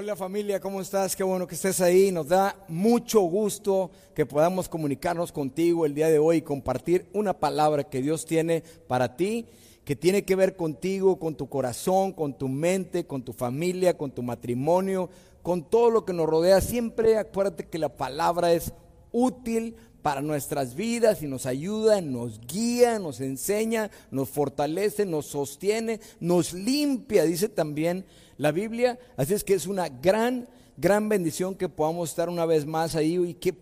Hola familia, ¿cómo estás? Qué bueno que estés ahí. Nos da mucho gusto que podamos comunicarnos contigo el día de hoy y compartir una palabra que Dios tiene para ti, que tiene que ver contigo, con tu corazón, con tu mente, con tu familia, con tu matrimonio, con todo lo que nos rodea. Siempre acuérdate que la palabra es útil para nuestras vidas y nos ayuda, nos guía, nos enseña, nos fortalece, nos sostiene, nos limpia, dice también la Biblia. Así es que es una gran, gran bendición que podamos estar una vez más ahí y qué,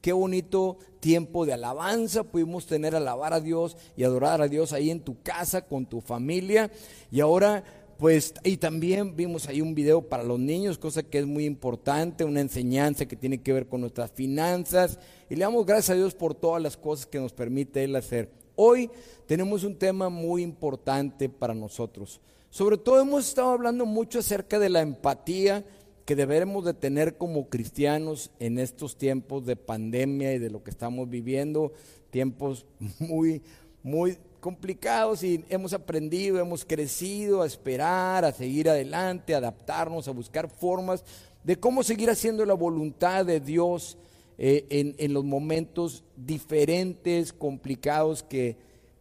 qué bonito tiempo de alabanza pudimos tener, alabar a Dios y adorar a Dios ahí en tu casa, con tu familia. Y ahora pues, y también vimos ahí un video para los niños, cosa que es muy importante, una enseñanza que tiene que ver con nuestras finanzas. Y le damos gracias a Dios por todas las cosas que nos permite Él hacer. Hoy tenemos un tema muy importante para nosotros. Sobre todo hemos estado hablando mucho acerca de la empatía que debemos de tener como cristianos en estos tiempos de pandemia y de lo que estamos viviendo, tiempos muy, muy complicados y hemos aprendido, hemos crecido a esperar, a seguir adelante, a adaptarnos, a buscar formas de cómo seguir haciendo la voluntad de Dios eh, en, en, los momentos diferentes, complicados que,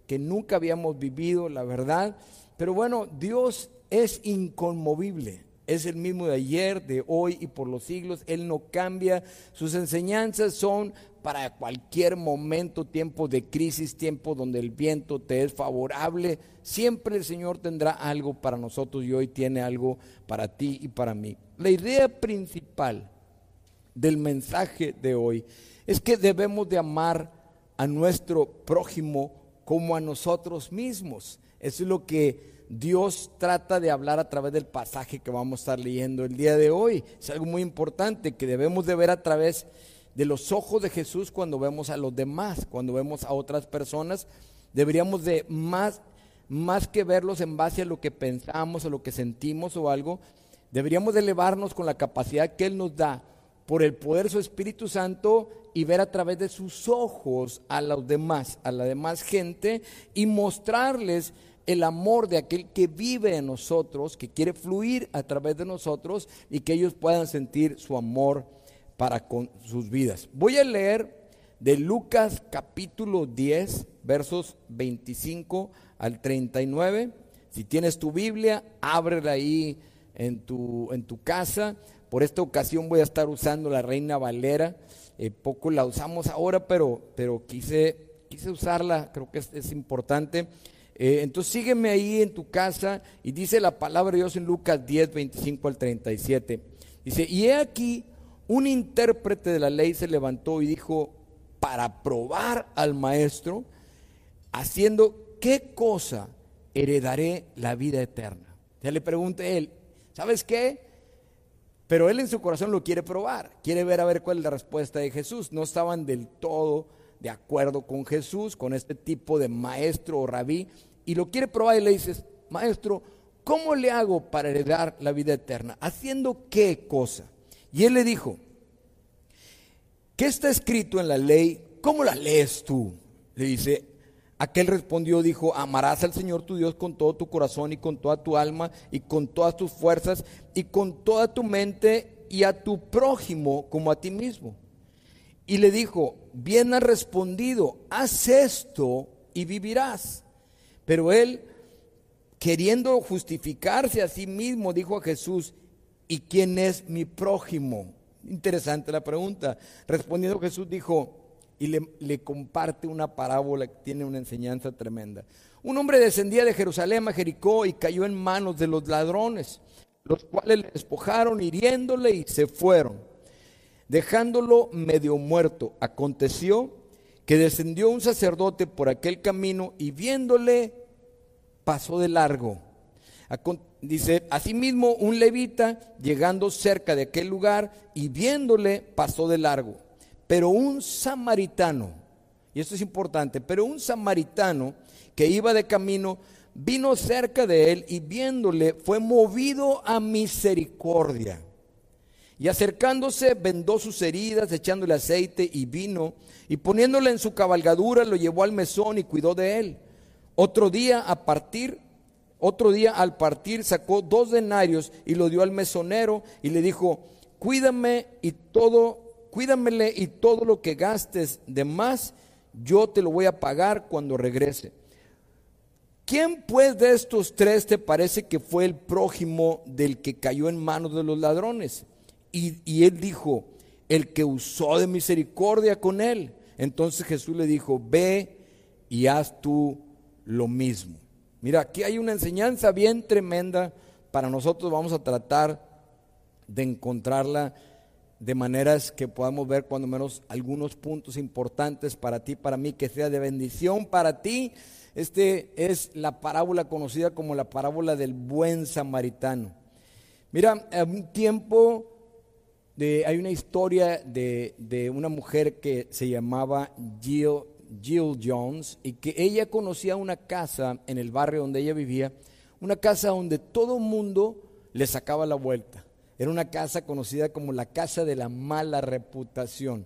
que nunca habíamos vivido, la verdad. Pero bueno, Dios es inconmovible. Es el mismo de ayer, de hoy y por los siglos. Él no cambia. Sus enseñanzas son para cualquier momento, tiempo de crisis, tiempo donde el viento te es favorable. Siempre el Señor tendrá algo para nosotros y hoy tiene algo para ti y para mí. La idea principal del mensaje de hoy es que debemos de amar a nuestro prójimo como a nosotros mismos. Eso es lo que Dios trata de hablar a través del pasaje que vamos a estar leyendo el día de hoy. Es algo muy importante que debemos de ver a través de los ojos de Jesús cuando vemos a los demás, cuando vemos a otras personas. Deberíamos de más, más que verlos en base a lo que pensamos o lo que sentimos o algo, deberíamos de elevarnos con la capacidad que Él nos da por el poder de su Espíritu Santo y ver a través de sus ojos a los demás, a la demás gente y mostrarles el amor de aquel que vive en nosotros, que quiere fluir a través de nosotros y que ellos puedan sentir su amor para con sus vidas. Voy a leer de Lucas capítulo 10, versos 25 al 39. Si tienes tu Biblia, ábrela ahí en tu, en tu casa. Por esta ocasión voy a estar usando la Reina Valera. Eh, poco la usamos ahora, pero, pero quise, quise usarla, creo que es, es importante. Eh, entonces sígueme ahí en tu casa y dice la palabra de Dios en Lucas 10, 25 al 37. Dice, y he aquí, un intérprete de la ley se levantó y dijo, para probar al maestro, haciendo qué cosa heredaré la vida eterna. Ya le pregunté él, ¿sabes qué? Pero él en su corazón lo quiere probar, quiere ver a ver cuál es la respuesta de Jesús. No estaban del todo de acuerdo con Jesús, con este tipo de maestro o rabí, y lo quiere probar y le dices, maestro, ¿cómo le hago para heredar la vida eterna? ¿Haciendo qué cosa? Y él le dijo, ¿qué está escrito en la ley? ¿Cómo la lees tú? Le dice, aquel respondió, dijo, amarás al Señor tu Dios con todo tu corazón y con toda tu alma y con todas tus fuerzas y con toda tu mente y a tu prójimo como a ti mismo. Y le dijo, bien has respondido, haz esto y vivirás. Pero él, queriendo justificarse a sí mismo, dijo a Jesús, ¿y quién es mi prójimo? Interesante la pregunta. Respondiendo Jesús dijo, y le, le, comparte una parábola que tiene una enseñanza tremenda. Un hombre descendía de Jerusalén a Jericó y cayó en manos de los ladrones, los cuales le despojaron hiriéndole y se fueron dejándolo medio muerto. Aconteció que descendió un sacerdote por aquel camino y viéndole pasó de largo. Dice, asimismo un levita llegando cerca de aquel lugar y viéndole pasó de largo. Pero un samaritano, y esto es importante, pero un samaritano que iba de camino vino cerca de él y viéndole fue movido a misericordia y acercándose vendó sus heridas, echándole aceite y vino, y poniéndole en su cabalgadura lo llevó al mesón y cuidó de él. Otro día a partir, Otro día al partir sacó dos denarios y lo dio al mesonero y le dijo, cuídame y todo, cuídamele y todo lo que gastes de más, yo te lo voy a pagar cuando regrese. ¿Quién pues de estos tres te parece que fue el prójimo del que cayó en manos de los ladrones? Y, él dijo, el que usó de misericordia con él. Entonces Jesús le dijo, ve y haz tú lo mismo. Mira, aquí hay una enseñanza bien tremenda para nosotros. Vamos a tratar de encontrarla de maneras que podamos ver cuando menos algunos puntos importantes para ti, para mí, que sea de bendición para ti. Este es la parábola conocida como la parábola del buen samaritano. Mira, un tiempo de, hay una historia de, de una mujer que se llamaba Jill Jill Jones y que ella conocía una casa en el barrio donde ella vivía, una casa donde todo mundo le sacaba la vuelta. Era una casa conocida como la casa de la mala reputación.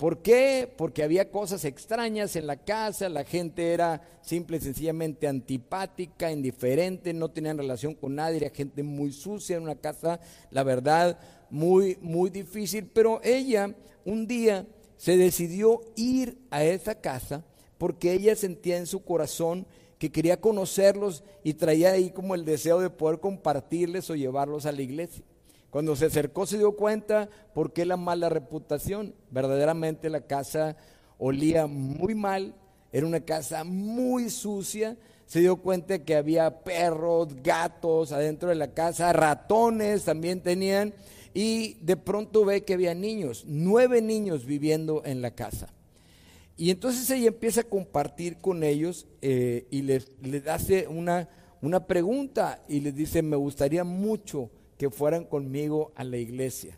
¿Por qué? Porque había cosas extrañas en la casa, la gente era simple y sencillamente antipática, indiferente, no tenían relación con nadie, era gente muy sucia, en una casa, la verdad, muy, muy difícil. Pero ella un día se decidió ir a esa casa porque ella sentía en su corazón que quería conocerlos y traía ahí como el deseo de poder compartirles o llevarlos a la iglesia. Cuando se acercó se dio cuenta por qué la mala reputación. Verdaderamente la casa olía muy mal, era una casa muy sucia. Se dio cuenta que había perros, gatos adentro de la casa, ratones también tenían y de pronto ve que había niños, nueve niños viviendo en la casa. Y entonces ella empieza a compartir con ellos eh, y les, hace una, una pregunta y les dice, me gustaría mucho que fueran conmigo a la iglesia.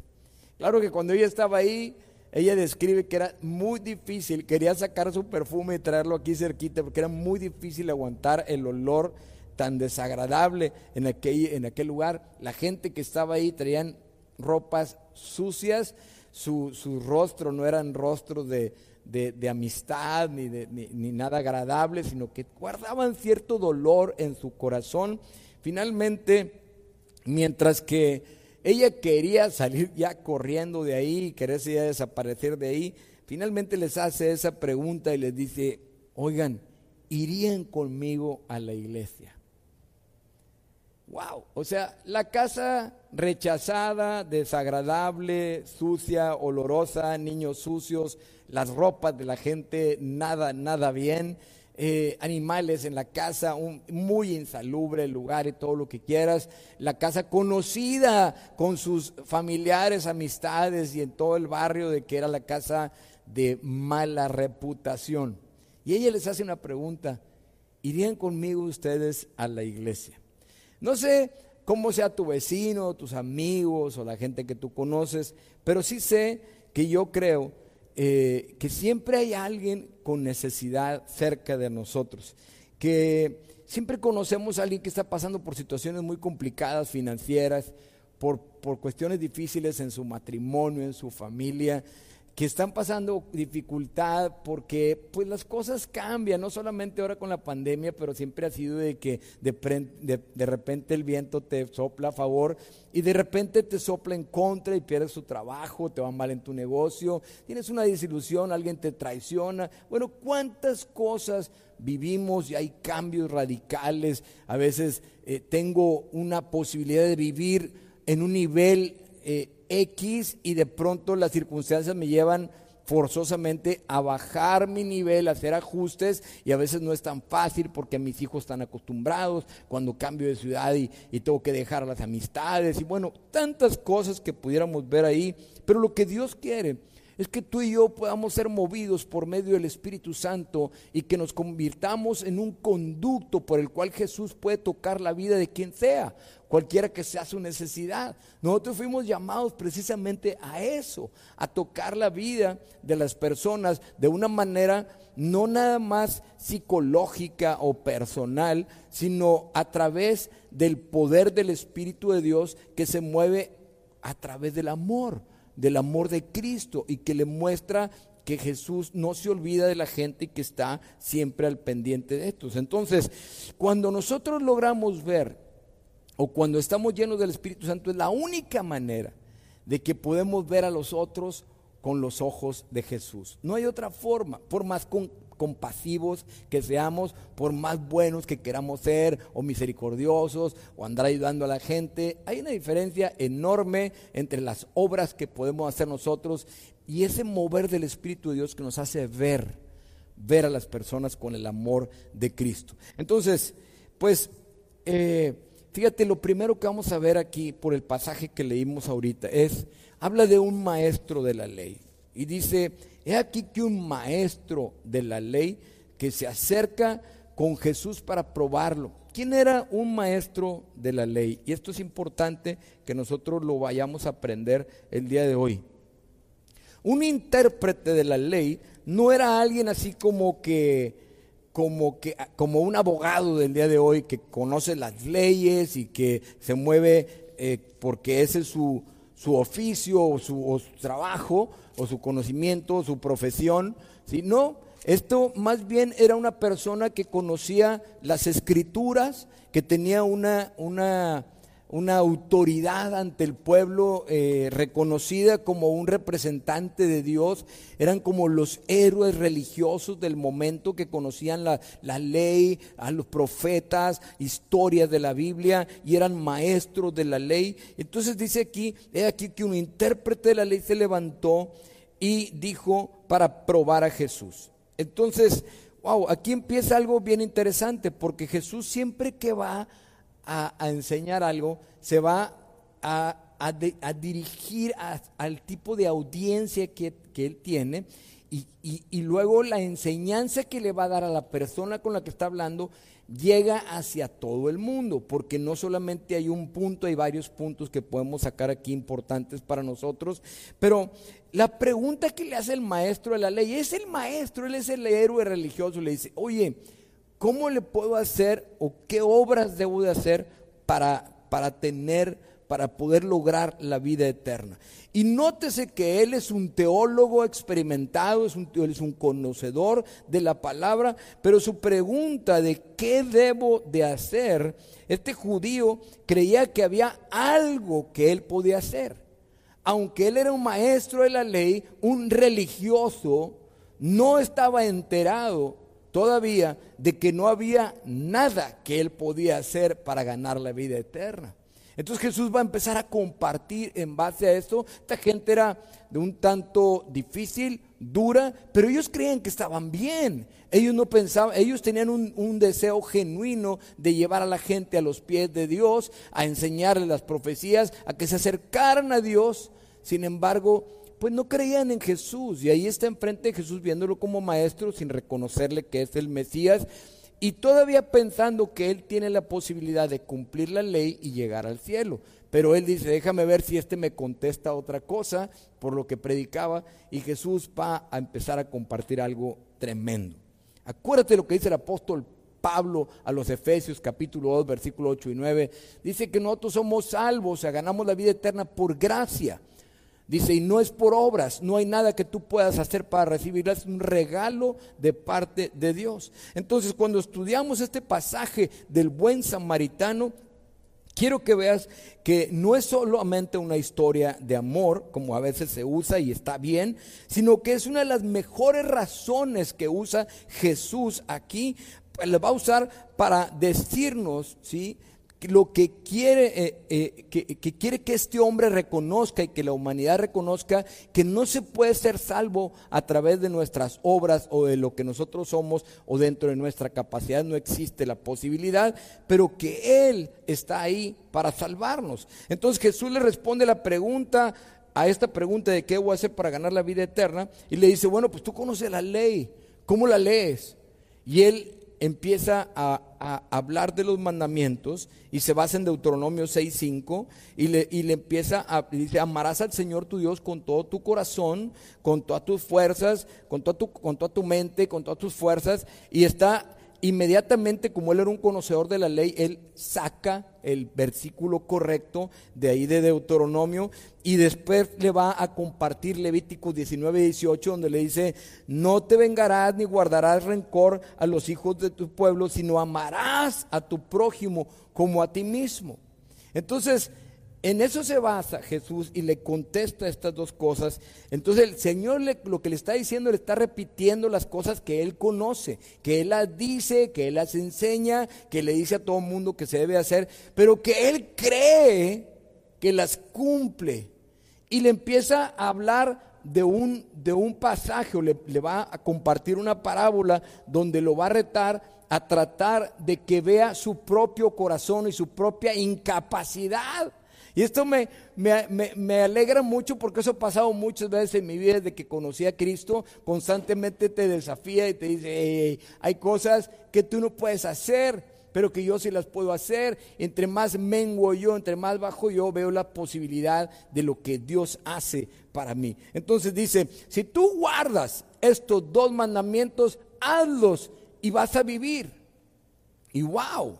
Claro que cuando ella estaba ahí, ella describe que era muy difícil, quería sacar su perfume y traerlo aquí cerquita, porque era muy difícil aguantar el olor tan desagradable en aquel, lugar. La gente que estaba ahí traían ropas sucias, su, rostro no eran rostros de, amistad ni, de, ni, nada agradable, sino que guardaban cierto dolor en su corazón. Finalmente, mientras que ella quería salir ya corriendo de ahí, quererse ya desaparecer de ahí, finalmente les hace esa pregunta y les dice, oigan, ¿irían conmigo a la iglesia? Wow, o sea, la casa rechazada, desagradable, sucia, olorosa, niños sucios, las ropas de la gente, nada, nada bien, eh, animales en la casa, un muy insalubre lugar y todo lo que quieras, la casa conocida con sus familiares, amistades y en todo el barrio de que era la casa de mala reputación. Y ella les hace una pregunta, ¿irían conmigo ustedes a la iglesia? No sé cómo sea tu vecino, tus amigos o la gente que tú conoces, pero sí sé que yo creo eh, que siempre hay alguien con necesidad cerca de nosotros, que siempre conocemos a alguien que está pasando por situaciones muy complicadas financieras, por, por cuestiones difíciles en su matrimonio, en su familia, que están pasando dificultad porque pues las cosas cambian, no solamente ahora con la pandemia, pero siempre ha sido de que de, de, repente el viento te sopla a favor y de repente te sopla en contra y pierdes tu trabajo, te va mal en tu negocio, tienes una desilusión, alguien te traiciona. Bueno, ¿cuántas cosas vivimos y hay cambios radicales? A veces eh, tengo una posibilidad de vivir en un nivel... Eh, X y de pronto las circunstancias me llevan forzosamente a bajar mi nivel, a hacer ajustes y a veces no es tan fácil porque mis hijos están acostumbrados cuando cambio de ciudad y, y, tengo que dejar las amistades y bueno, tantas cosas que pudiéramos ver ahí, pero lo que Dios quiere es que tú y yo podamos ser movidos por medio del Espíritu Santo y que nos convirtamos en un conducto por el cual Jesús puede tocar la vida de quien sea cualquiera que sea su necesidad. Nosotros fuimos llamados precisamente a eso, a tocar la vida de las personas de una manera no nada más psicológica o personal, sino a través del poder del Espíritu de Dios que se mueve a través del amor, del amor de Cristo y que le muestra que Jesús no se olvida de la gente y que está siempre al pendiente de estos. Entonces, cuando nosotros logramos ver o cuando estamos llenos del Espíritu Santo es la única manera de que podemos ver a los otros con los ojos de Jesús. No hay otra forma, por más compasivos que seamos, por más buenos que queramos ser, o misericordiosos, o andar ayudando a la gente. Hay una diferencia enorme entre las obras que podemos hacer nosotros y ese mover del Espíritu de Dios que nos hace ver, ver a las personas con el amor de Cristo. Entonces, pues, eh, fíjate, lo primero que vamos a ver aquí por el pasaje que leímos ahorita es, habla de un maestro de la ley. Y dice, he aquí que un maestro de la ley que se acerca con Jesús para probarlo. ¿Quién era un maestro de la ley? Y esto es importante que nosotros lo vayamos a aprender el día de hoy. Un intérprete de la ley no era alguien así como que como que como un abogado del día de hoy que conoce las leyes y que se mueve eh, porque ese es su, su oficio o su, trabajo o su conocimiento o su profesión, no, esto más bien era una persona que conocía las escrituras, que tenía una, una, una autoridad ante el pueblo eh, reconocida como un representante de Dios, eran como los héroes religiosos del momento que conocían la, la, ley, a los profetas, historias de la Biblia y eran maestros de la ley. Entonces dice aquí, he aquí que un intérprete de la ley se levantó y dijo para probar a Jesús. Entonces, wow, aquí empieza algo bien interesante porque Jesús siempre que va a, enseñar algo, se va a, dirigir al tipo de audiencia que, él tiene y, y, luego la enseñanza que le va a dar a la persona con la que está hablando llega hacia todo el mundo, porque no solamente hay un punto, hay varios puntos que podemos sacar aquí importantes para nosotros, pero la pregunta que le hace el maestro de la ley, es el maestro, él es el héroe religioso, le dice, oye, ¿Cómo le puedo hacer o qué obras debo de hacer para, para tener, para poder lograr la vida eterna? Y nótese que él es un teólogo experimentado, es un, es un conocedor de la palabra, pero su pregunta de qué debo de hacer, este judío creía que había algo que él podía hacer. Aunque él era un maestro de la ley, un religioso, no estaba enterado todavía de que no había nada que él podía hacer para ganar la vida eterna. Entonces Jesús va a empezar a compartir en base a esto. Esta gente era de un tanto difícil, dura, pero ellos creían que estaban bien. Ellos no pensaban, ellos tenían un, un deseo genuino de llevar a la gente a los pies de Dios, a enseñarles las profecías, a que se acercaran a Dios. Sin embargo, pues no creían en Jesús. Y ahí está enfrente de Jesús viéndolo como maestro sin reconocerle que es el Mesías y todavía pensando que él tiene la posibilidad de cumplir la ley y llegar al cielo. Pero él dice, déjame ver si este me contesta otra cosa por lo que predicaba y Jesús va a empezar a compartir algo tremendo. Acuérdate lo que dice el apóstol Pablo a los Efesios capítulo 2 versículo 8 y 9. Dice que nosotros somos salvos, o sea, ganamos la vida eterna por gracia Dice, y no es por obras, no hay nada que tú puedas hacer para recibirla, es un regalo de parte de Dios. Entonces, cuando estudiamos este pasaje del buen samaritano, quiero que veas que no es solamente una historia de amor, como a veces se usa y está bien, sino que es una de las mejores razones que usa Jesús aquí, le va a usar para decirnos, ¿sí? Lo que quiere, eh, eh, que, quiere que este hombre reconozca y que la humanidad reconozca que no se puede ser salvo a través de nuestras obras o de lo que nosotros somos o dentro de nuestra capacidad no existe la posibilidad, pero que Él está ahí para salvarnos. Entonces Jesús le responde la pregunta a esta pregunta de qué voy a hacer para ganar la vida eterna y le dice, bueno, pues tú conoces la ley, ¿cómo la lees? Y él empieza a, hablar de los mandamientos y se basa en Deuteronomio 6.5 y le, y le empieza a dice, amarás al Señor tu Dios con todo tu corazón, con todas tus fuerzas, con toda tu, con toda tu mente, con todas tus fuerzas y está inmediatamente, como él era un conocedor de la ley, él saca el versículo correcto de ahí de Deuteronomio y después le va a compartir Levítico 19 y 18 donde le dice, no te vengarás ni guardarás rencor a los hijos de tu pueblo, sino amarás a tu prójimo como a ti mismo. Entonces, en eso se basa Jesús y le contesta estas dos cosas. Entonces el Señor lo que le está diciendo, le está repitiendo las cosas que Él conoce, que Él las dice, que Él las enseña, que le dice a todo el mundo que se debe hacer, pero que Él cree que las cumple. Y le empieza a hablar de un, de un pasaje, o le, le va a compartir una parábola donde lo va a retar a tratar de que vea su propio corazón y su propia incapacidad y esto me, me, alegra mucho porque eso ha pasado muchas veces en mi vida desde que conocí a Cristo. Constantemente te desafía y te dice, hay cosas que tú no puedes hacer, pero que yo sí las puedo hacer. Entre más menguo yo, entre más bajo yo, veo la posibilidad de lo que Dios hace para mí. Entonces dice, si tú guardas estos dos mandamientos, hazlos y vas a vivir. Y wow,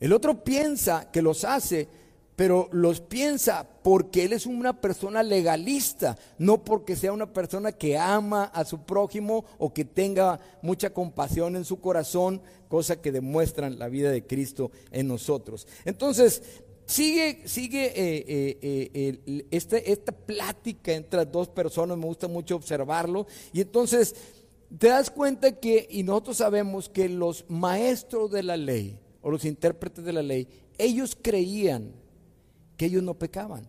el otro piensa que los hace pero los piensa porque él es una persona legalista, no porque sea una persona que ama a su prójimo o que tenga mucha compasión en su corazón, cosa que demuestran la vida de Cristo en nosotros. Entonces, sigue, sigue eh, eh, eh, este, esta plática entre dos personas, me gusta mucho observarlo, y entonces te das cuenta que, y nosotros sabemos que los maestros de la ley, o los intérpretes de la ley, ellos creían, que ellos no pecaban.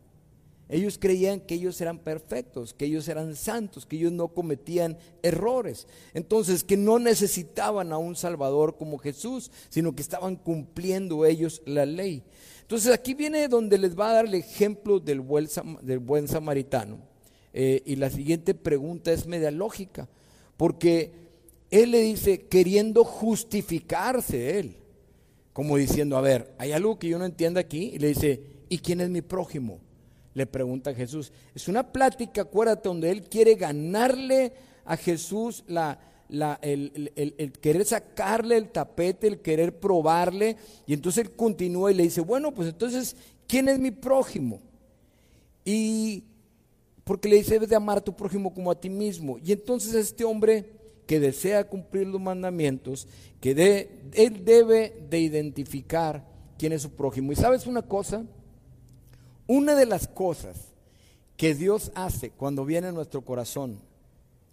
Ellos creían que ellos eran perfectos, que ellos eran santos, que ellos no cometían errores. Entonces, que no necesitaban a un Salvador como Jesús, sino que estaban cumpliendo ellos la ley. Entonces, aquí viene donde les va a dar el ejemplo del buen, samaritano. Eh, y la siguiente pregunta es media lógica, porque él le dice, queriendo justificarse él, como diciendo, a ver, hay algo que yo no entiendo aquí, y le dice, ¿y quién es mi prójimo? Le pregunta Jesús. Es una plática, acuérdate, donde él quiere ganarle a Jesús la, el, querer sacarle el tapete, el querer probarle. Y entonces él continúa y le dice, bueno, pues entonces, ¿quién es mi prójimo? Y porque le dice, debes de amar a tu prójimo como a ti mismo. Y entonces este hombre que desea cumplir los mandamientos, que de, él debe de identificar quién es su prójimo. Y sabes una cosa, una de las cosas que Dios hace cuando viene a nuestro corazón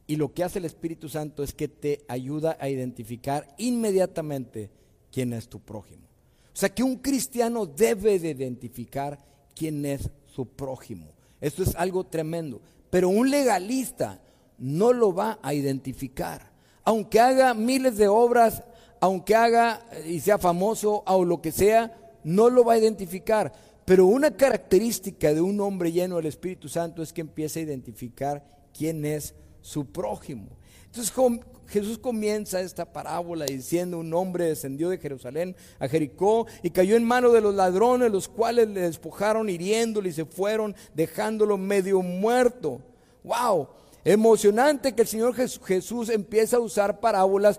y lo que hace el Espíritu Santo es que te ayuda a identificar inmediatamente quién es tu prójimo. O sea que un cristiano debe de identificar quién es su prójimo. Esto es algo tremendo. Pero un legalista no lo va a identificar. Aunque haga miles de obras, aunque haga y sea famoso o lo que sea, no lo va a identificar. Pero una característica de un hombre lleno del Espíritu Santo es que empieza a identificar quién es su prójimo. Entonces Jesús comienza esta parábola diciendo un hombre descendió de Jerusalén a Jericó y cayó en manos de los ladrones, los cuales le despojaron hiriéndole y se fueron dejándolo medio muerto. ¡Wow! Emocionante que el Señor Jesús empieza a usar parábolas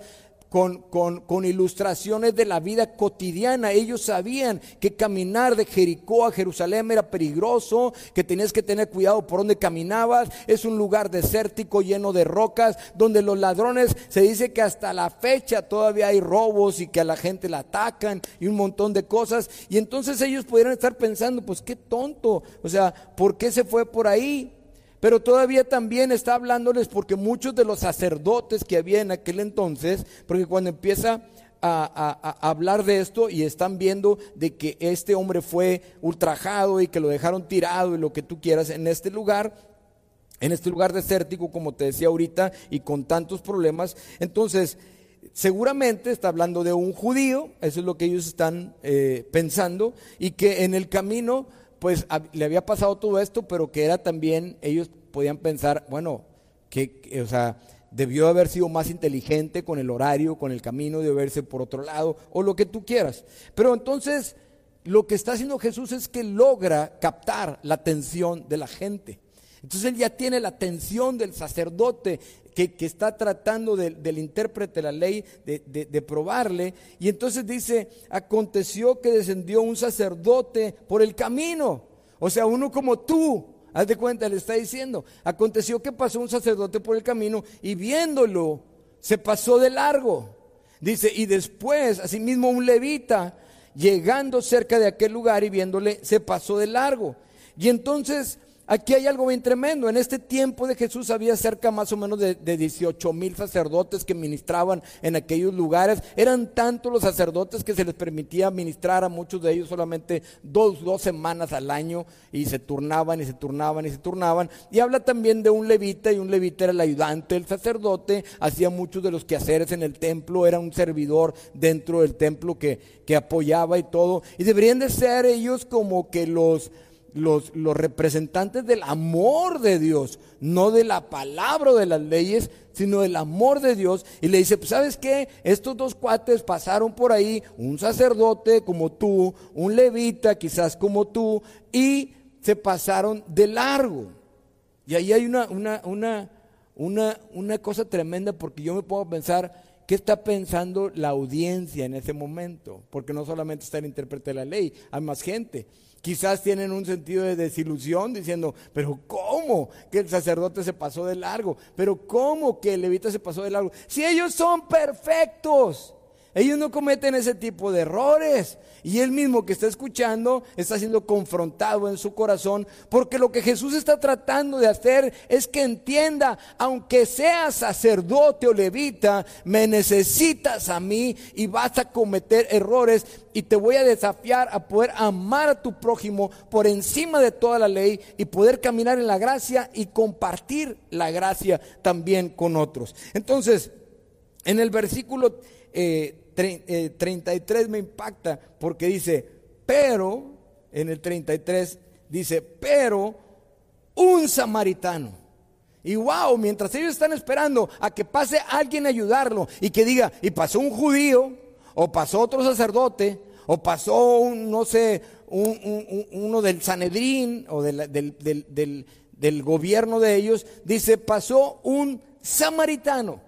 con, ilustraciones de la vida cotidiana. Ellos sabían que caminar de Jericó a Jerusalén era peligroso, que tenías que tener cuidado por donde caminabas. Es un lugar desértico lleno de rocas, donde los ladrones se dice que hasta la fecha todavía hay robos y que a la gente la atacan y un montón de cosas. Y entonces ellos pudieran estar pensando, pues qué tonto, o sea, ¿por qué se fue por ahí? Pero todavía también está hablándoles porque muchos de los sacerdotes que había en aquel entonces, porque cuando empieza a, hablar de esto y están viendo de que este hombre fue ultrajado y que lo dejaron tirado y lo que tú quieras en este lugar, en este lugar desértico, como te decía ahorita, y con tantos problemas, entonces seguramente está hablando de un judío, eso es lo que ellos están eh, pensando, y que en el camino pues le había pasado todo esto, pero que era también, ellos podían pensar, bueno, que, o sea, debió haber sido más inteligente con el horario, con el camino, de verse por otro lado, o lo que tú quieras. Pero entonces, lo que está haciendo Jesús es que logra captar la atención de la gente. Entonces él ya tiene la atención del sacerdote que, está tratando del intérprete de la ley de, de probarle. Y entonces dice, aconteció que descendió un sacerdote por el camino. O sea, uno como tú, haz de cuenta, le está diciendo, aconteció que pasó un sacerdote por el camino y viéndolo, se pasó de largo. Dice, y después, asimismo, un levita, llegando cerca de aquel lugar y viéndole, se pasó de largo. Y entonces Aquí hay algo bien tremendo. En este tiempo de Jesús había cerca más o menos de, 18 mil sacerdotes que ministraban en aquellos lugares. Eran tantos los sacerdotes que se les permitía ministrar a muchos de ellos solamente dos, dos semanas al año y se turnaban y se turnaban y se turnaban. Y habla también de un levita y un levita era el ayudante del sacerdote, hacía muchos de los quehaceres en el templo, era un servidor dentro del templo que, que apoyaba y todo. Y deberían de ser ellos como que los los, representantes del amor de Dios, no de la palabra de las leyes, sino del amor de Dios. Y le dice, pues sabes qué, estos dos cuates pasaron por ahí, un sacerdote como tú, un levita quizás como tú, y se pasaron de largo. Y ahí hay una, una, una, una, una cosa tremenda porque yo me puedo pensar, ¿qué está pensando la audiencia en ese momento? Porque no solamente está el intérprete de la ley, hay más gente. Quizás tienen un sentido de desilusión diciendo, pero ¿cómo que el sacerdote se pasó de largo? Pero ¿cómo que el levita se pasó de largo? Si ellos son perfectos. Ellos no cometen ese tipo de errores. Y él mismo que está escuchando está siendo confrontado en su corazón porque lo que Jesús está tratando de hacer es que entienda, aunque seas sacerdote o levita, me necesitas a mí y vas a cometer errores y te voy a desafiar a poder amar a tu prójimo por encima de toda la ley y poder caminar en la gracia y compartir la gracia también con otros. Entonces, en el versículo... Eh, 33 eh, me impacta porque dice, pero, en el 33 dice, pero un samaritano. Y wow, mientras ellos están esperando a que pase alguien a ayudarlo y que diga, y pasó un judío, o pasó otro sacerdote, o pasó un, no sé, uno del Sanedrín o del, del, del gobierno de ellos, dice, pasó un samaritano.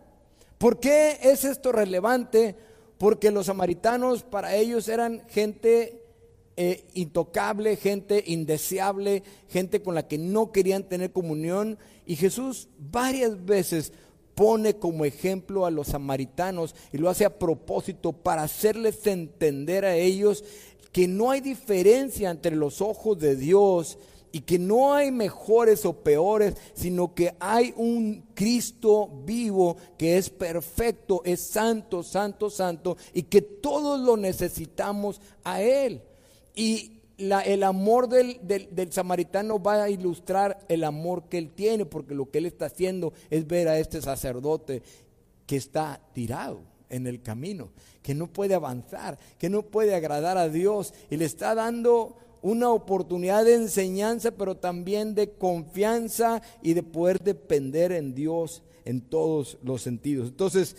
¿Por qué es esto relevante? Porque los samaritanos para ellos eran gente eh, intocable, gente indeseable, gente con la que no querían tener comunión. Y Jesús varias veces pone como ejemplo a los samaritanos y lo hace a propósito para hacerles entender a ellos que no hay diferencia entre los ojos de Dios y que no hay mejores o peores, sino que hay un Cristo vivo que es perfecto, es santo, santo, santo, y que todos lo necesitamos a Él. Y el amor del, del, samaritano va a ilustrar el amor que Él tiene, porque lo que Él está haciendo es ver a este sacerdote que está tirado en el camino, que no puede avanzar, que no puede agradar a Dios, y le está dando una oportunidad de enseñanza, pero también de confianza y de poder depender en Dios en todos los sentidos. Entonces,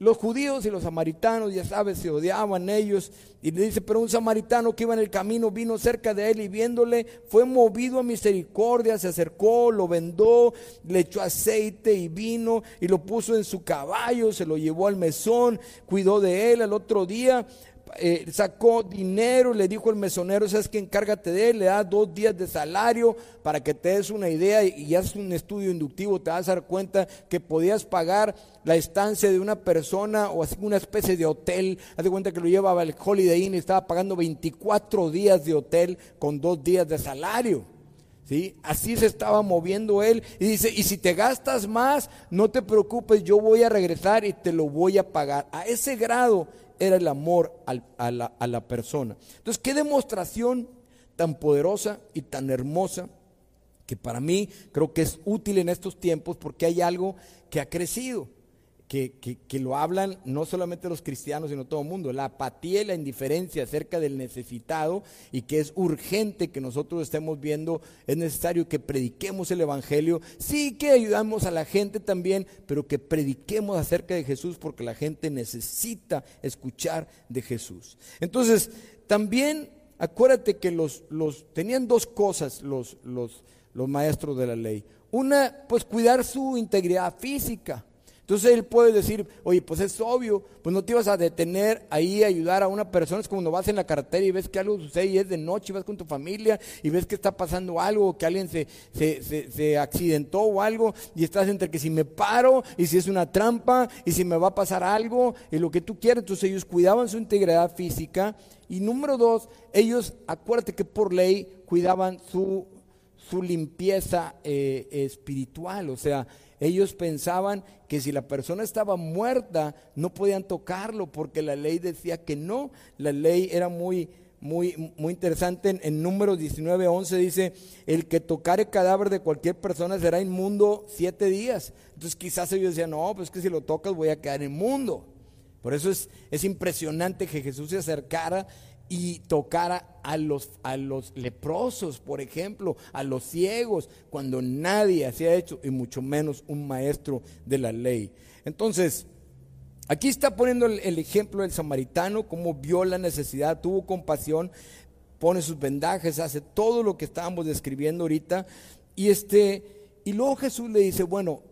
los judíos y los samaritanos, ya sabes, se odiaban ellos. Y le dice, pero un samaritano que iba en el camino vino cerca de él y viéndole fue movido a misericordia, se acercó, lo vendó, le echó aceite y vino y lo puso en su caballo, se lo llevó al mesón, cuidó de él. Al otro día eh, sacó dinero, le dijo el mesonero, sabes que encárgate de él, le da dos días de salario para que te des una idea y, y haces un estudio inductivo, te vas a dar cuenta que podías pagar la estancia de una persona o así una especie de hotel, haz de cuenta que lo llevaba al Holiday Inn y estaba pagando 24 días de hotel con dos días de salario. ¿Sí? Así se estaba moviendo él y dice, y si te gastas más, no te preocupes, yo voy a regresar y te lo voy a pagar. A ese grado era el amor a, la, a la persona. Entonces, qué demostración tan poderosa y tan hermosa que para mí creo que es útil en estos tiempos porque hay algo que ha crecido que, lo hablan no solamente los cristianos, sino todo el mundo, la apatía y la indiferencia acerca del necesitado y que es urgente que nosotros estemos viendo, es necesario que prediquemos el Evangelio, sí que ayudamos a la gente también, pero que prediquemos acerca de Jesús porque la gente necesita escuchar de Jesús. Entonces, también acuérdate que los, los tenían dos cosas los, los los maestros de la ley. Una, pues cuidar su integridad física. Entonces él puede decir, oye, pues es obvio, pues no te ibas a detener ahí a ayudar a una persona. Es como cuando vas en la carretera y ves que algo sucede y es de noche y vas con tu familia y ves que está pasando algo, que alguien se, se, se, accidentó o algo y estás entre que si me paro y si es una trampa y si me va a pasar algo y lo que tú quieras. Entonces ellos cuidaban su integridad física. Y número dos, ellos, acuérdate que por ley cuidaban su, su limpieza eh, espiritual. O sea, ellos pensaban que si la persona estaba muerta no podían tocarlo porque la ley decía que no. La ley era muy, muy, muy interesante. En, en números 19, 11 dice, el que tocare cadáver de cualquier persona será inmundo siete días. Entonces quizás ellos decían, no, pues que si lo tocas voy a quedar inmundo. Por eso es, es impresionante que Jesús se acercara y tocara a los, a los leprosos, por ejemplo, a los ciegos, cuando nadie hacía hecho, y mucho menos un maestro de la ley. Entonces, aquí está poniendo el, ejemplo del samaritano, cómo vio la necesidad, tuvo compasión, pone sus vendajes, hace todo lo que estábamos describiendo ahorita, y este, y luego Jesús le dice, bueno,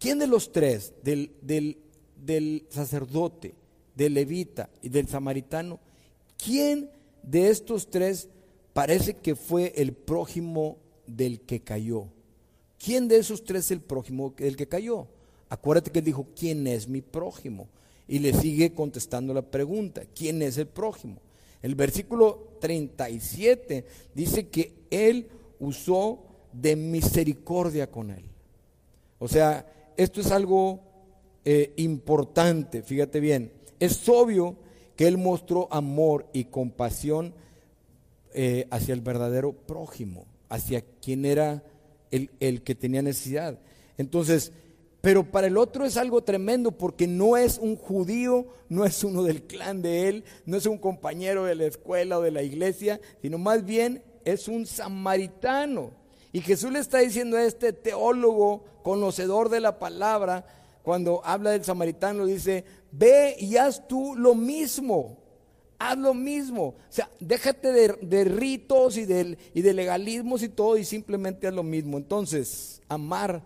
¿quién de los tres, del, del, del sacerdote, del levita y del samaritano, ¿Quién de estos tres parece que fue el prójimo del que cayó? ¿Quién de esos tres es el prójimo del que cayó? Acuérdate que él dijo, ¿quién es mi prójimo? Y le sigue contestando la pregunta, ¿quién es el prójimo? El versículo 37 dice que él usó de misericordia con él. O sea, esto es algo eh, importante, fíjate bien. Es obvio que él mostró amor y compasión eh, hacia el verdadero prójimo, hacia quien era el, el que tenía necesidad. Entonces, pero para el otro es algo tremendo porque no es un judío, no es uno del clan de él, no es un compañero de la escuela o de la iglesia, sino más bien es un samaritano. Y Jesús le está diciendo a este teólogo, conocedor de la palabra, cuando habla del samaritano, dice, ve y haz tú lo mismo. Haz lo mismo. O sea, déjate de, ritos y de, y de, legalismos y todo y simplemente haz lo mismo. Entonces, amar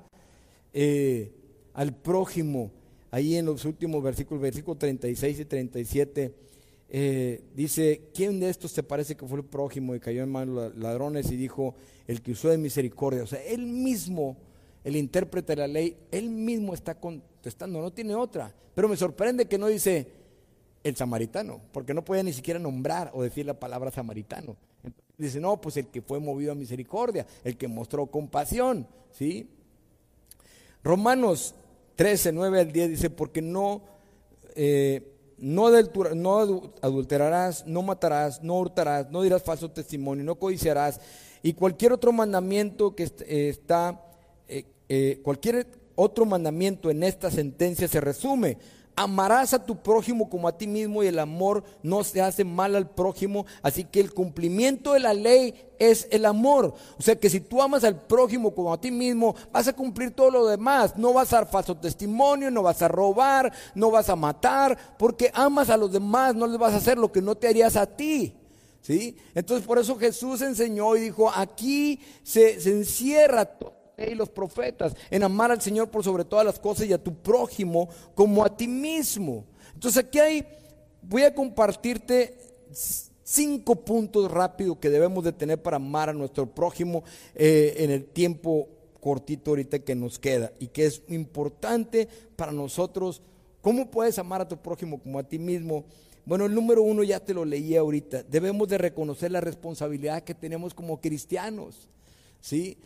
eh, al prójimo, ahí en los últimos versículos, versículos 36 y 37, eh, dice, ¿quién de estos te parece que fue el prójimo y cayó en manos ladrones y dijo, el que usó de misericordia? O sea, él mismo el intérprete de la ley, él mismo está contestando, no tiene otra. Pero me sorprende que no dice el samaritano, porque no puede ni siquiera nombrar o decir la palabra samaritano. dice, no, pues el que fue movido a misericordia, el que mostró compasión, ¿sí? Romanos 13, 9 al 10 dice, porque no, eh, no, adulterarás, no matarás, no hurtarás, no dirás falso testimonio, no codiciarás, y cualquier otro mandamiento que está eh, cualquier otro mandamiento en esta sentencia se resume. Amarás a tu prójimo como a ti mismo y el amor no se hace mal al prójimo. Así que el cumplimiento de la ley es el amor. O sea que si tú amas al prójimo como a ti mismo, vas a cumplir todo lo demás. No vas a dar falso testimonio, no vas a robar, no vas a matar, porque amas a los demás, no les vas a hacer lo que no te harías a ti. ¿Sí? Entonces por eso Jesús enseñó y dijo, aquí se, se encierra todo y los profetas, en amar al Señor por sobre todas las cosas y a tu prójimo como a ti mismo. Entonces aquí hay, voy a compartirte cinco puntos rápidos que debemos de tener para amar a nuestro prójimo eh, en el tiempo cortito ahorita que nos queda y que es importante para nosotros. ¿Cómo puedes amar a tu prójimo como a ti mismo? Bueno, el número uno ya te lo leí ahorita. Debemos de reconocer la responsabilidad que tenemos como cristianos. ¿sí?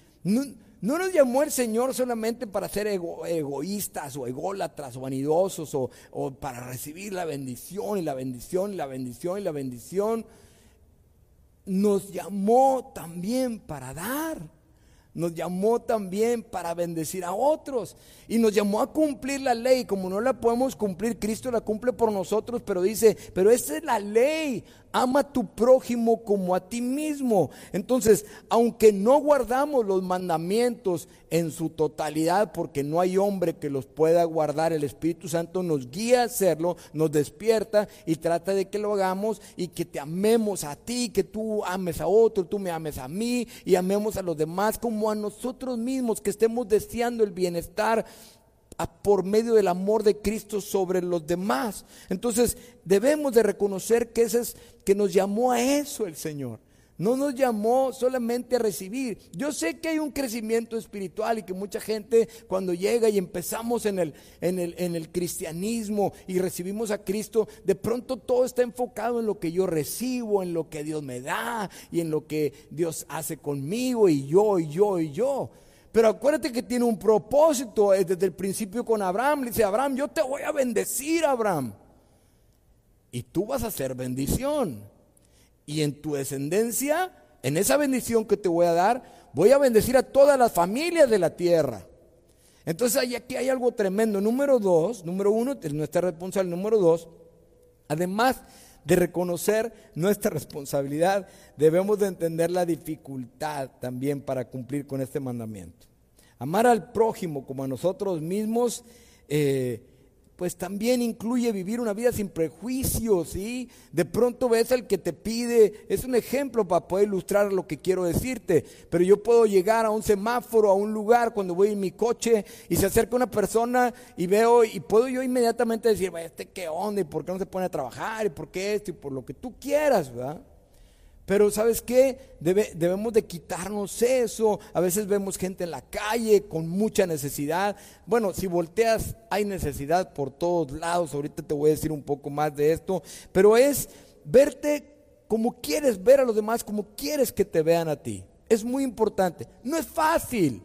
Nos llamó el Señor solamente para ser egoístas o ególatras o vanidosos o, o, para recibir la bendición y la bendición y la bendición y la bendición. Nos llamó también para dar. Nos llamó también para bendecir a otros. Y nos llamó a cumplir la ley. Como no la podemos cumplir, Cristo la cumple por nosotros, pero dice, pero esa es la ley. Ama a tu prójimo como a ti mismo. Entonces, aunque no guardamos los mandamientos en su totalidad, porque no hay hombre que los pueda guardar, el Espíritu Santo nos guía a hacerlo, nos despierta y trata de que lo hagamos y que te amemos a ti, que tú ames a otro, tú me ames a mí y amemos a los demás como a nosotros mismos, que estemos deseando el bienestar por medio del amor de Cristo sobre los demás. Entonces debemos de reconocer que, ese es, que nos llamó a eso el Señor. No nos llamó solamente a recibir. Yo sé que hay un crecimiento espiritual y que mucha gente cuando llega y empezamos en el, en el, en el cristianismo y recibimos a Cristo, de pronto todo está enfocado en lo que yo recibo, en lo que Dios me da y en lo que Dios hace conmigo y yo y yo y yo. Pero acuérdate que tiene un propósito desde el principio con Abraham. Le dice, Abraham, yo te voy a bendecir, Abraham. Y tú vas a ser bendición. Y en tu descendencia, en esa bendición que te voy a dar, voy a bendecir a todas las familias de la tierra. Entonces aquí hay algo tremendo. Número dos, número uno, es nuestra responsabilidad. Número dos, además de reconocer nuestra responsabilidad, debemos de entender la dificultad también para cumplir con este mandamiento. Amar al prójimo como a nosotros mismos eh, pues también incluye vivir una vida sin prejuicios, ¿sí? De pronto ves al que te pide, es un ejemplo para poder ilustrar lo que quiero decirte, pero yo puedo llegar a un semáforo, a un lugar cuando voy en mi coche y se acerca una persona y veo y puedo yo inmediatamente decir, este qué onda y por qué no se pone a trabajar y por qué esto y por lo que tú quieras, ¿verdad? Pero ¿sabes qué? debemos de quitarnos eso. A veces vemos gente en la calle con mucha necesidad. Bueno, si volteas hay necesidad por todos lados. Ahorita te voy a decir un poco más de esto. Pero es verte como quieres ver a los demás, como quieres que te vean a ti. Es muy importante. No es fácil,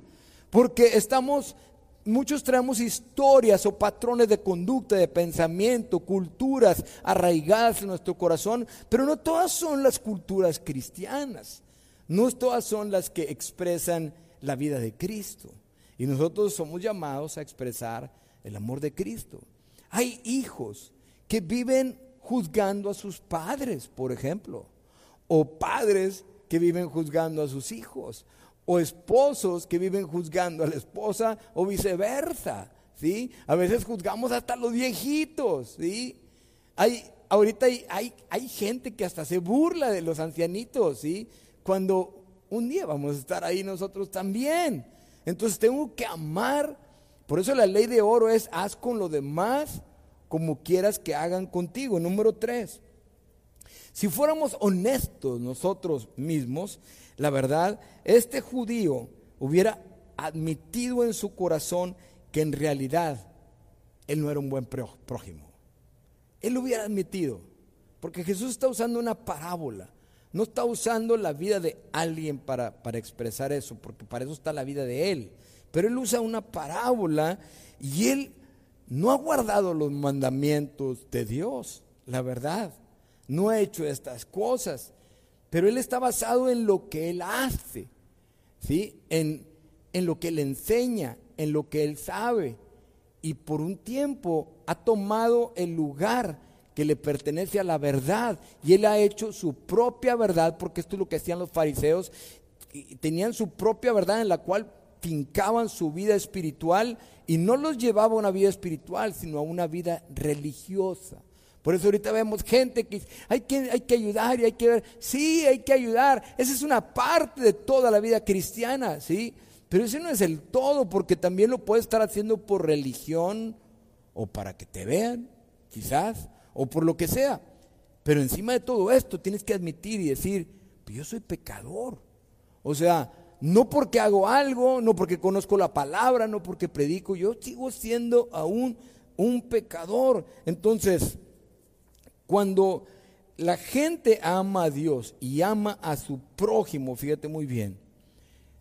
porque estamos Muchos traemos historias o patrones de conducta, de pensamiento, culturas arraigadas en nuestro corazón, pero no todas son las culturas cristianas. No todas son las que expresan la vida de Cristo. Y nosotros somos llamados a expresar el amor de Cristo. Hay hijos que viven juzgando a sus padres, por ejemplo, o padres que viven juzgando a sus hijos, o esposos que viven juzgando a la esposa o viceversa, ¿sí? A veces juzgamos hasta los viejitos, ¿sí? Hay, ahorita hay, hay, hay gente que hasta se burla de los ancianitos, ¿sí? Cuando un día vamos a estar ahí nosotros también. Entonces tengo que amar. Por eso la ley de oro es haz con los demás como quieras que hagan contigo. Número tres. Si fuéramos honestos nosotros mismos, la verdad, este judío hubiera admitido en su corazón que en realidad él no era un buen prójimo. Él lo hubiera admitido, porque Jesús está usando una parábola. No está usando la vida de alguien para, para expresar eso, porque para eso está la vida de él. Pero él usa una parábola y él no ha guardado los mandamientos de Dios, la verdad. No ha hecho estas cosas. Pero él está basado en lo que él hace, ¿sí? En, en lo que él enseña, en lo que él sabe. Y por un tiempo ha tomado el lugar que le pertenece a la verdad. Y él ha hecho su propia verdad, porque esto es lo que hacían los fariseos. Tenían su propia verdad en la cual fincaban su vida espiritual y no los llevaba a una vida espiritual, sino a una vida religiosa. Por eso ahorita vemos gente que hay que, hay que ayudar y hay que ver, sí, hay que ayudar. Esa es una parte de toda la vida cristiana, ¿sí? Pero ese no es el todo, porque también lo puedes estar haciendo por religión o para que te vean, quizás, o por lo que sea. Pero encima de todo esto tienes que admitir y decir, pues yo soy pecador. O sea, no porque hago algo, no porque conozco la palabra, no porque predico, yo sigo siendo aún un pecador. Entonces, cuando la gente ama a Dios y ama a su prójimo, fíjate muy bien,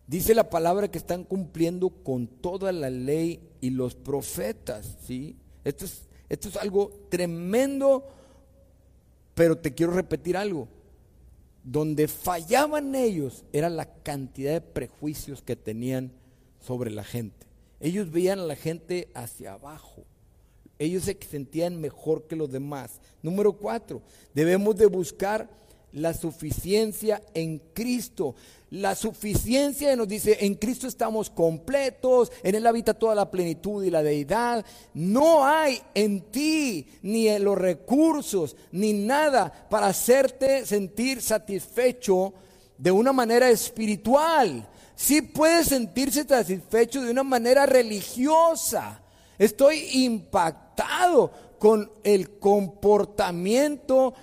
dice la palabra que están cumpliendo con toda la ley y los profetas, ¿sí? Esto es, esto es algo tremendo, pero te quiero repetir algo. Donde fallaban ellos era la cantidad de prejuicios que tenían sobre la gente. Ellos veían a la gente hacia abajo. Ellos se sentían mejor que los demás. Número cuatro, debemos de buscar la suficiencia en Cristo. La suficiencia nos dice, en Cristo estamos completos, en Él habita toda la plenitud y la deidad. No hay en ti ni en los recursos ni nada para hacerte sentir satisfecho de una manera espiritual. Sí puedes sentirse satisfecho de una manera religiosa. Estoy impactado con el comportamiento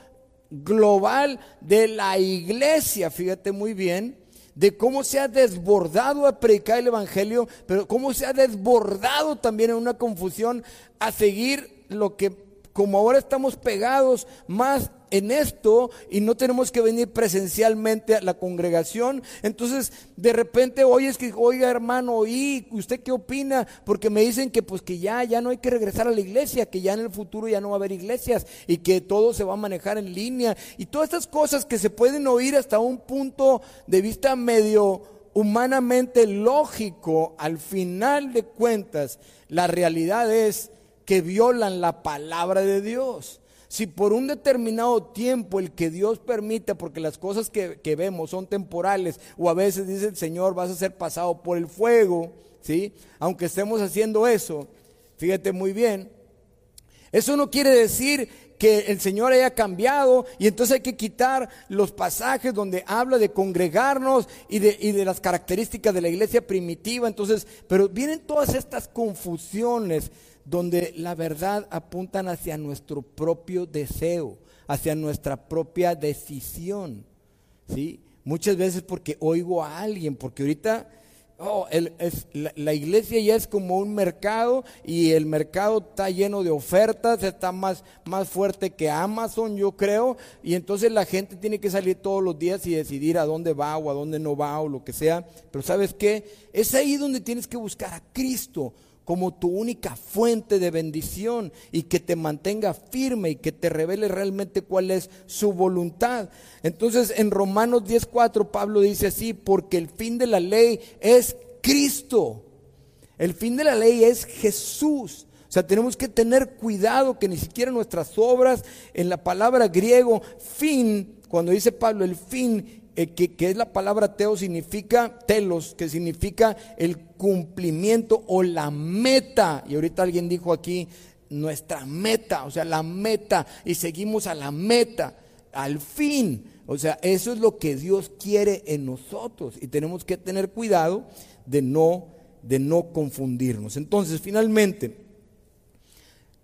global de la iglesia, fíjate muy bien, de cómo se ha desbordado a predicar el Evangelio, pero cómo se ha desbordado también en una confusión a seguir lo que como ahora estamos pegados más en esto y no tenemos que venir presencialmente a la congregación, entonces de repente oyes que, oiga hermano, ¿y usted qué opina? Porque me dicen que pues que ya, ya no hay que regresar a la iglesia, que ya en el futuro ya no va a haber iglesias y que todo se va a manejar en línea y todas estas cosas que se pueden oír hasta un punto de vista medio humanamente lógico, al final de cuentas, la realidad es que violan la palabra de Dios. Si por un determinado tiempo el que Dios permite, porque las cosas que, vemos son temporales, o a veces dice el Señor, vas a ser pasado por el fuego, ¿sí? Aunque estemos haciendo eso, fíjate muy bien, eso no quiere decir que el Señor haya cambiado y entonces hay que quitar los pasajes donde habla de congregarnos y de, y de, las características de la iglesia primitiva. Entonces, pero vienen todas estas confusiones donde la verdad apuntan hacia nuestro propio deseo, hacia nuestra propia decisión. ¿sí? Muchas veces porque oigo a alguien, porque ahorita oh, la, iglesia ya es como un mercado y el mercado está lleno de ofertas, está más, más fuerte que Amazon, yo creo, y entonces la gente tiene que salir todos los días y decidir a dónde va o a dónde no va o lo que sea. Pero sabes qué? Es ahí donde tienes que buscar a Cristo como tu única fuente de bendición y que te mantenga firme y que te revele realmente cuál es su voluntad. Entonces en Romanos 10:4 Pablo dice así, porque el fin de la ley es Cristo. El fin de la ley es Jesús. O sea, tenemos que tener cuidado que ni siquiera nuestras obras, en la palabra griego, fin, cuando dice Pablo el fin, eh, que, es la palabra teo, significa telos, que significa el cumplimiento o la meta. Y ahorita alguien dijo aquí, nuestra meta, o sea, la meta, y seguimos a la meta, al fin. O sea, eso es lo que Dios quiere en nosotros y tenemos que tener cuidado de no, de no confundirnos. Entonces, finalmente,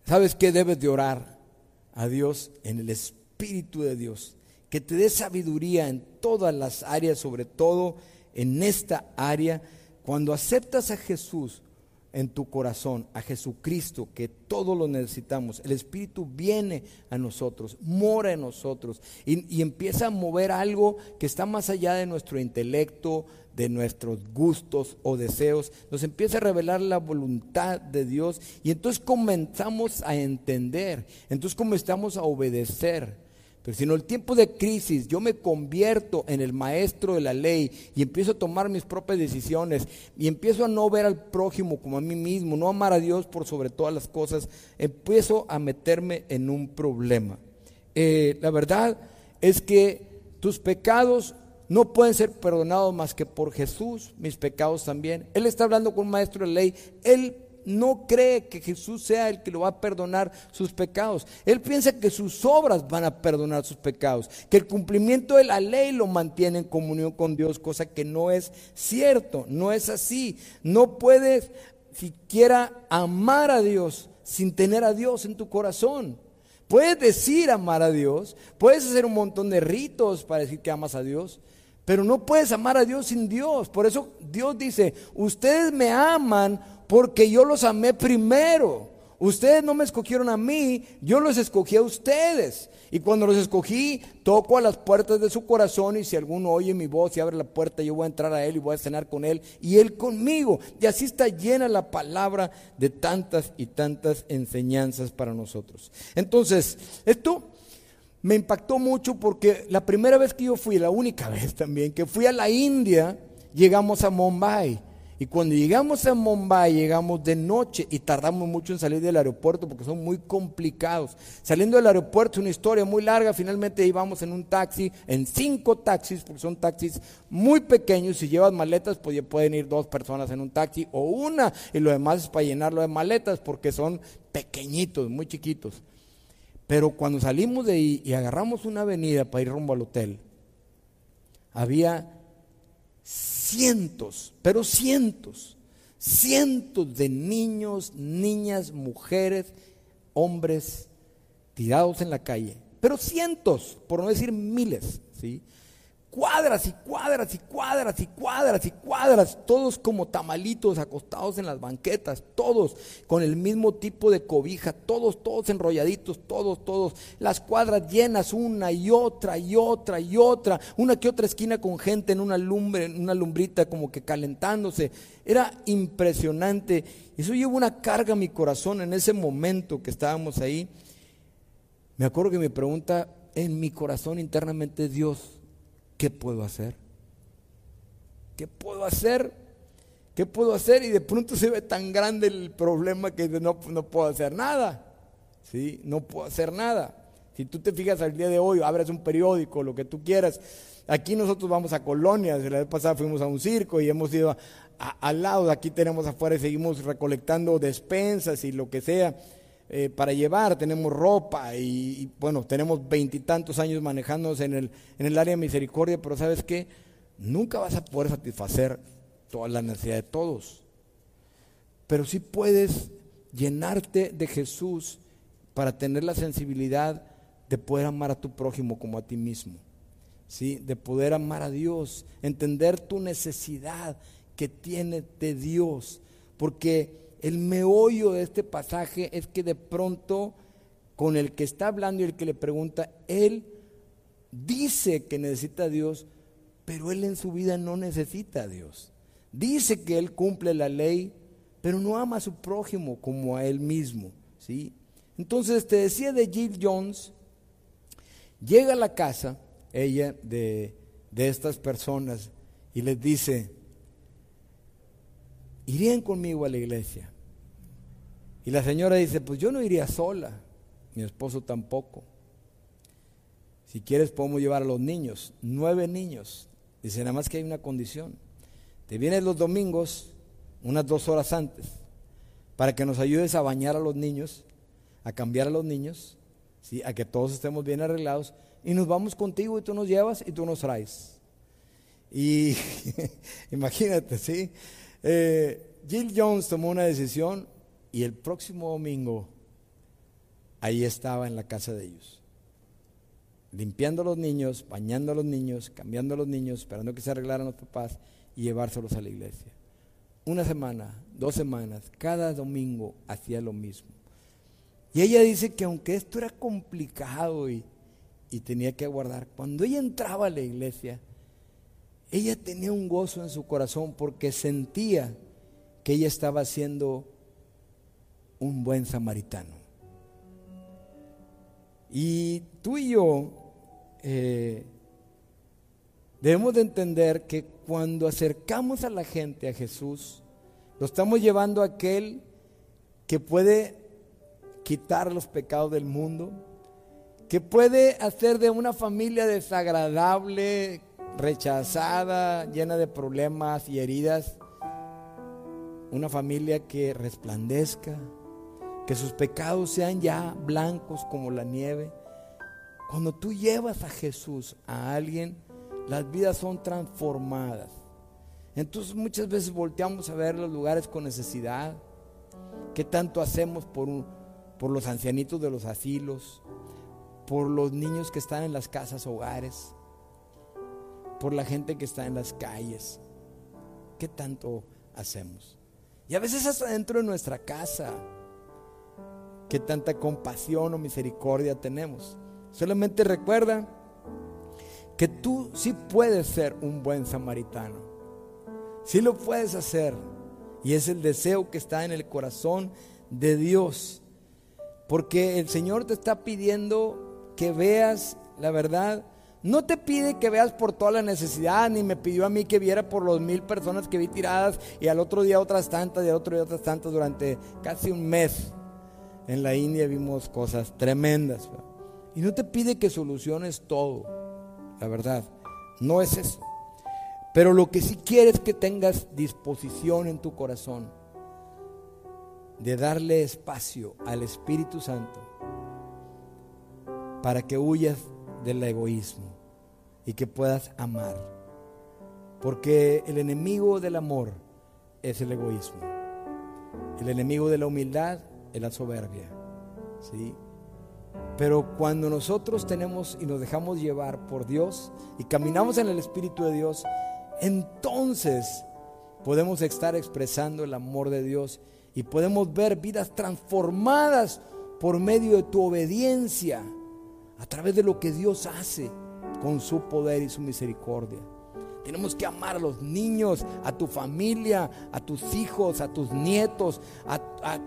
¿sabes qué debes de orar a Dios en el Espíritu de Dios? Que te dé sabiduría en todas las áreas, sobre todo en esta área. Cuando aceptas a Jesús en tu corazón, a Jesucristo, que todos lo necesitamos, el Espíritu viene a nosotros, mora en nosotros y, y empieza a mover algo que está más allá de nuestro intelecto, de nuestros gustos o deseos, nos empieza a revelar la voluntad de Dios y entonces comenzamos a entender, entonces comenzamos a obedecer. Pero si en el tiempo de crisis yo me convierto en el maestro de la ley y empiezo a tomar mis propias decisiones y empiezo a no ver al prójimo como a mí mismo, no amar a Dios por sobre todas las cosas, empiezo a meterme en un problema. Eh, la verdad es que tus pecados no pueden ser perdonados más que por Jesús, mis pecados también. Él está hablando con un maestro de ley, él no cree que Jesús sea el que lo va a perdonar sus pecados. Él piensa que sus obras van a perdonar sus pecados, que el cumplimiento de la ley lo mantiene en comunión con Dios, cosa que no es cierto, no es así. No puedes siquiera amar a Dios sin tener a Dios en tu corazón. Puedes decir amar a Dios, puedes hacer un montón de ritos para decir que amas a Dios, pero no puedes amar a Dios sin Dios. Por eso Dios dice, ustedes me aman porque yo los amé primero. Ustedes no me escogieron a mí, yo los escogí a ustedes. Y cuando los escogí, toco a las puertas de su corazón y si alguno oye mi voz y abre la puerta, yo voy a entrar a él y voy a cenar con él y él conmigo. Y así está llena la palabra de tantas y tantas enseñanzas para nosotros. Entonces, esto me impactó mucho porque la primera vez que yo fui, la única vez también, que fui a la India, llegamos a Mumbai. Y cuando llegamos a Mumbai, llegamos de noche y tardamos mucho en salir del aeropuerto porque son muy complicados. Saliendo del aeropuerto, una historia muy larga, finalmente íbamos en un taxi, en cinco taxis, porque son taxis muy pequeños. Si llevas maletas, pues pueden ir dos personas en un taxi o una, y lo demás es para llenarlo de maletas porque son pequeñitos, muy chiquitos. Pero cuando salimos de ahí y agarramos una avenida para ir rumbo al hotel, había cientos, pero cientos, cientos de niños, niñas, mujeres, hombres tirados en la calle, pero cientos, por no decir miles, ¿sí? Cuadras y cuadras y cuadras y cuadras y cuadras, todos como tamalitos acostados en las banquetas, todos con el mismo tipo de cobija, todos, todos enrolladitos, todos, todos, las cuadras llenas una y otra y otra y otra, una que otra esquina con gente en una lumbre, en una lumbrita como que calentándose. Era impresionante. Eso llevó una carga a mi corazón en ese momento que estábamos ahí. Me acuerdo que mi pregunta en mi corazón internamente Dios, ¿qué puedo hacer? ¿Qué puedo hacer? ¿Qué puedo hacer? Y de pronto se ve tan grande el problema que no, no puedo hacer nada. ¿Sí? No puedo hacer nada. Si tú te fijas al día de hoy, abres un periódico, lo que tú quieras. Aquí nosotros vamos a colonias. La vez pasada fuimos a un circo y hemos ido al lado. Aquí tenemos afuera y seguimos recolectando despensas y lo que sea. Eh, para llevar, tenemos ropa y, bueno, tenemos veintitantos años manejándonos en el, en el área de misericordia, pero sabes qué, nunca vas a poder satisfacer toda la necesidad de todos. Pero sí puedes llenarte de Jesús para tener la sensibilidad de poder amar a tu prójimo como a ti mismo. ¿sí? De poder amar a Dios, entender tu necesidad que tiene de Dios. Porque el meollo de este pasaje es que de pronto con el que está hablando y el que le pregunta, él dice que necesita a Dios, pero él en su vida no necesita a Dios. Dice que él cumple la ley, pero no ama a su prójimo como a él mismo, ¿sí? Entonces te decía de Jill Jones, llega a la casa ella de, de estas personas y les dice, irían conmigo a la iglesia. Y la señora dice, pues yo no iría sola, mi esposo tampoco. Si quieres podemos llevar a los niños, nueve niños. Dice, nada más que hay una condición. Te vienes los domingos, unas dos horas antes, para que nos ayudes a bañar a los niños, a cambiar a los niños, ¿sí? a que todos estemos bien arreglados, y nos vamos contigo y tú nos llevas y tú nos traes. Y imagínate, ¿sí? Eh, Jill Jones tomó una decisión y el próximo domingo, ahí estaba en la casa de ellos, limpiando a los niños, bañando a los niños, cambiando a los niños, esperando que se arreglaran los papás y llevárselos a la iglesia. Una semana, dos semanas, cada domingo hacía lo mismo. Y ella dice que aunque esto era complicado y, y tenía que aguardar, cuando ella entraba a la iglesia, ella tenía un gozo en su corazón porque sentía que ella estaba haciendo un buen samaritano. Y tú y yo eh, debemos de entender que cuando acercamos a la gente a Jesús, lo estamos llevando a aquel que puede quitar los pecados del mundo, que puede hacer de una familia desagradable, rechazada, llena de problemas y heridas, una familia que resplandezca, que sus pecados sean ya blancos como la nieve. Cuando tú llevas a Jesús a alguien, las vidas son transformadas. Entonces muchas veces volteamos a ver los lugares con necesidad. ¿Qué tanto hacemos por, por los ancianitos de los asilos? Por los niños que están en las casas hogares? Por la gente que está en las calles. ¿Qué tanto hacemos? Y a veces hasta dentro de nuestra casa qué tanta compasión o misericordia tenemos. Solamente recuerda que tú sí puedes ser un buen samaritano. Sí lo puedes hacer. Y es el deseo que está en el corazón de Dios. Porque el Señor te está pidiendo que veas la verdad No te pide que veas por toda la necesidad, ni me pidió a mí que viera por los mil personas que vi tiradas y al otro día otras tantas y al otro día otras tantas durante casi un mes. En la India vimos cosas tremendas. Y no te pide que soluciones todo, la verdad. No es eso. Pero lo que sí quiere es que tengas disposición en tu corazón de darle espacio al Espíritu Santo para que huyas del egoísmo y que puedas amar. Porque el enemigo del amor es el egoísmo. El enemigo de la humildad es la soberbia. ¿sí? Pero cuando nosotros tenemos y nos dejamos llevar por Dios y caminamos en el Espíritu de Dios, entonces podemos estar expresando el amor de Dios y podemos ver vidas transformadas por medio de tu obediencia, a través de lo que Dios hace con su poder y su misericordia. Tenemos que amar a los niños, a tu familia, a tus hijos, a tus nietos, a,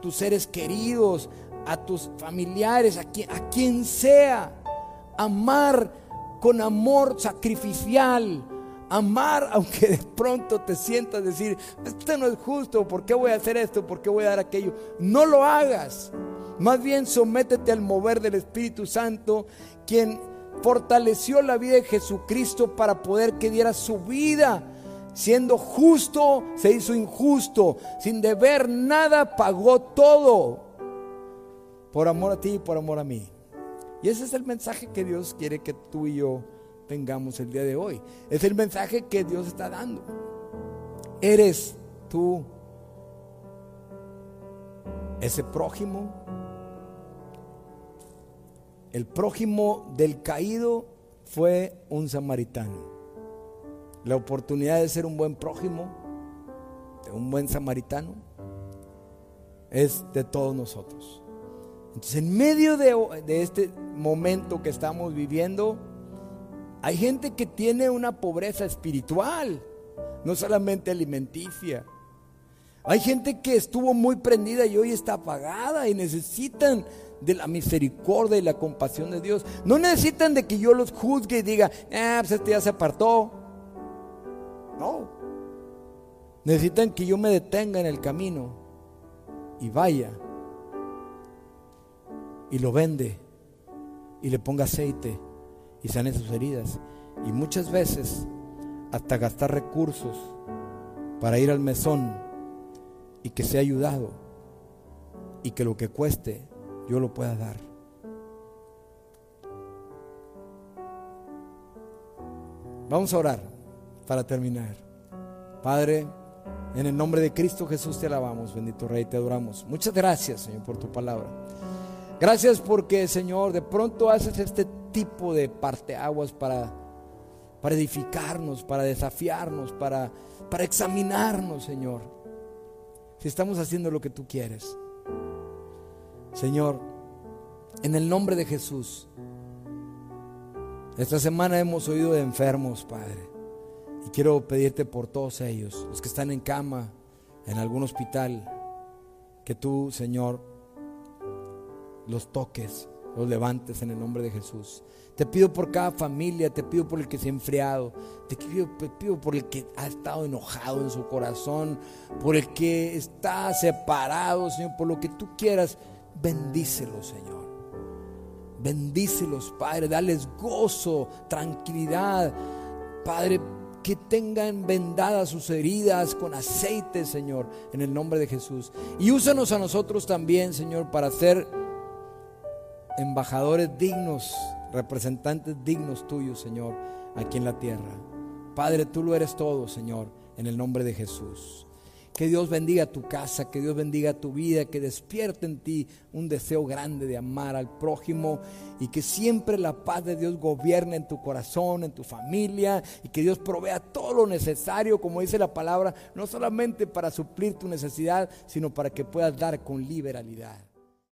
tus seres queridos, a tus familiares, a a quien sea. Amar con amor sacrificial, amar aunque de pronto te sientas decir, esto no es justo, ¿por qué voy a hacer esto? ¿Por qué voy a dar aquello? No lo hagas. Más bien sométete al mover del Espíritu Santo, quien fortaleció la vida de Jesucristo para poder que diera su vida. Siendo justo, se hizo injusto. Sin deber nada, pagó todo. Por amor a ti y por amor a mí. Y ese es el mensaje que Dios quiere que tú y yo tengamos el día de hoy. Es el mensaje que Dios está dando. Eres tú ese prójimo. El prójimo del caído fue un samaritano. La oportunidad de ser un buen prójimo, de un buen samaritano, es de todos nosotros. Entonces, en medio de, este momento que estamos viviendo, hay gente que tiene una pobreza espiritual, no solamente alimenticia. Hay gente que estuvo muy prendida y hoy está apagada y necesitan de la misericordia y la compasión de Dios. No necesitan de que yo los juzgue y diga, ah, pues este ya se apartó. No. Necesitan que yo me detenga en el camino y vaya y lo vende y le ponga aceite y sane sus heridas. Y muchas veces hasta gastar recursos para ir al mesón y que sea ayudado y que lo que cueste yo lo pueda dar. Vamos a orar para terminar. Padre, en el nombre de Cristo Jesús te alabamos, bendito Rey, te adoramos. Muchas gracias, Señor, por tu palabra. Gracias porque, Señor, de pronto haces este tipo de parteaguas para, para edificarnos, para desafiarnos, para, para examinarnos, Señor. Si estamos haciendo lo que tú quieres. Señor, en el nombre de Jesús, esta semana hemos oído de enfermos, Padre. Y quiero pedirte por todos ellos, los que están en cama, en algún hospital, que tú, Señor, los toques los levantes en el nombre de Jesús. Te pido por cada familia, te pido por el que se ha enfriado, te pido, por el que ha estado enojado en su corazón, por el que está separado, Señor, por lo que tú quieras, bendícelos, Señor. Bendícelos, Padre, dales gozo, tranquilidad, Padre, que tengan vendadas sus heridas con aceite, Señor, en el nombre de Jesús. Y úsanos a nosotros también, Señor, para hacer embajadores dignos, representantes dignos tuyos, Señor, aquí en la tierra. Padre, tú lo eres todo, Señor, en el nombre de Jesús. Que Dios bendiga tu casa, que Dios bendiga tu vida, que despierte en ti un deseo grande de amar al prójimo y que siempre la paz de Dios gobierne en tu corazón, en tu familia y que Dios provea todo lo necesario, como dice la palabra, no solamente para suplir tu necesidad, sino para que puedas dar con liberalidad.